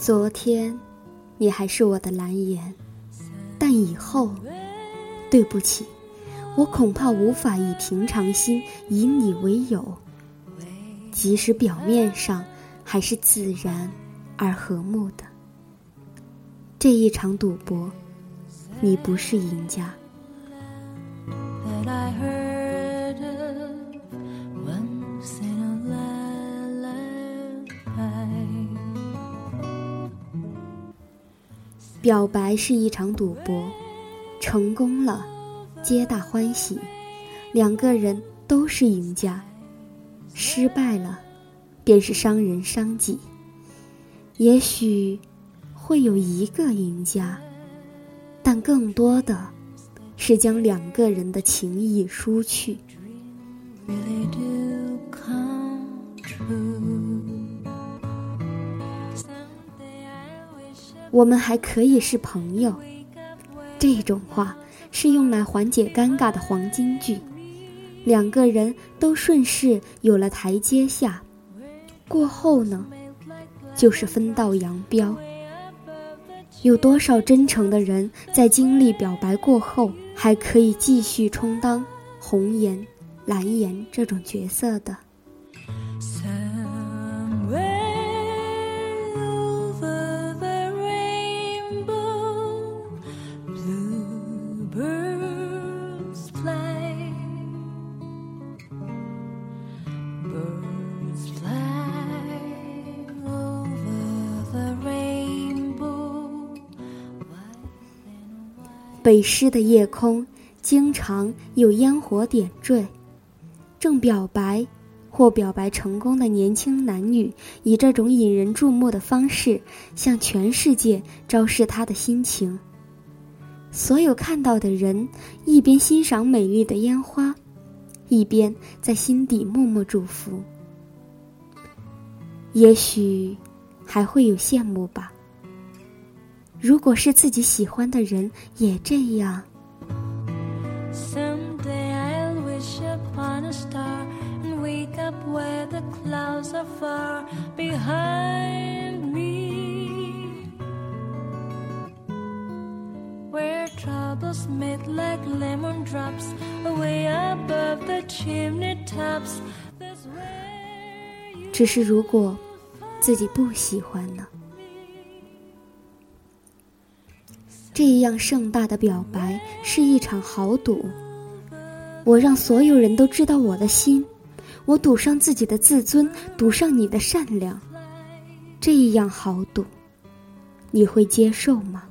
昨天，你还是我的蓝颜，但以后，对不起，我恐怕无法以平常心以你为友。即使表面上还是自然而和睦的，这一场赌博，你不是赢家。表白是一场赌博，成功了，皆大欢喜，两个人都是赢家；失败了，便是伤人伤己。也许会有一个赢家，但更多的是将两个人的情谊输去。我们还可以是朋友，这种话是用来缓解尴尬的黄金句。两个人都顺势有了台阶下，过后呢，就是分道扬镳。有多少真诚的人在经历表白过后，还可以继续充当红颜、蓝颜这种角色的？北师的夜空经常有烟火点缀，正表白或表白成功的年轻男女，以这种引人注目的方式向全世界昭示他的心情。所有看到的人一边欣赏美丽的烟花，一边在心底默默祝福。也许还会有羡慕吧。如果是自己喜欢的人也这样。只是如果自己不喜欢呢？这样盛大的表白是一场豪赌，我让所有人都知道我的心，我赌上自己的自尊，赌上你的善良。这样豪赌，你会接受吗？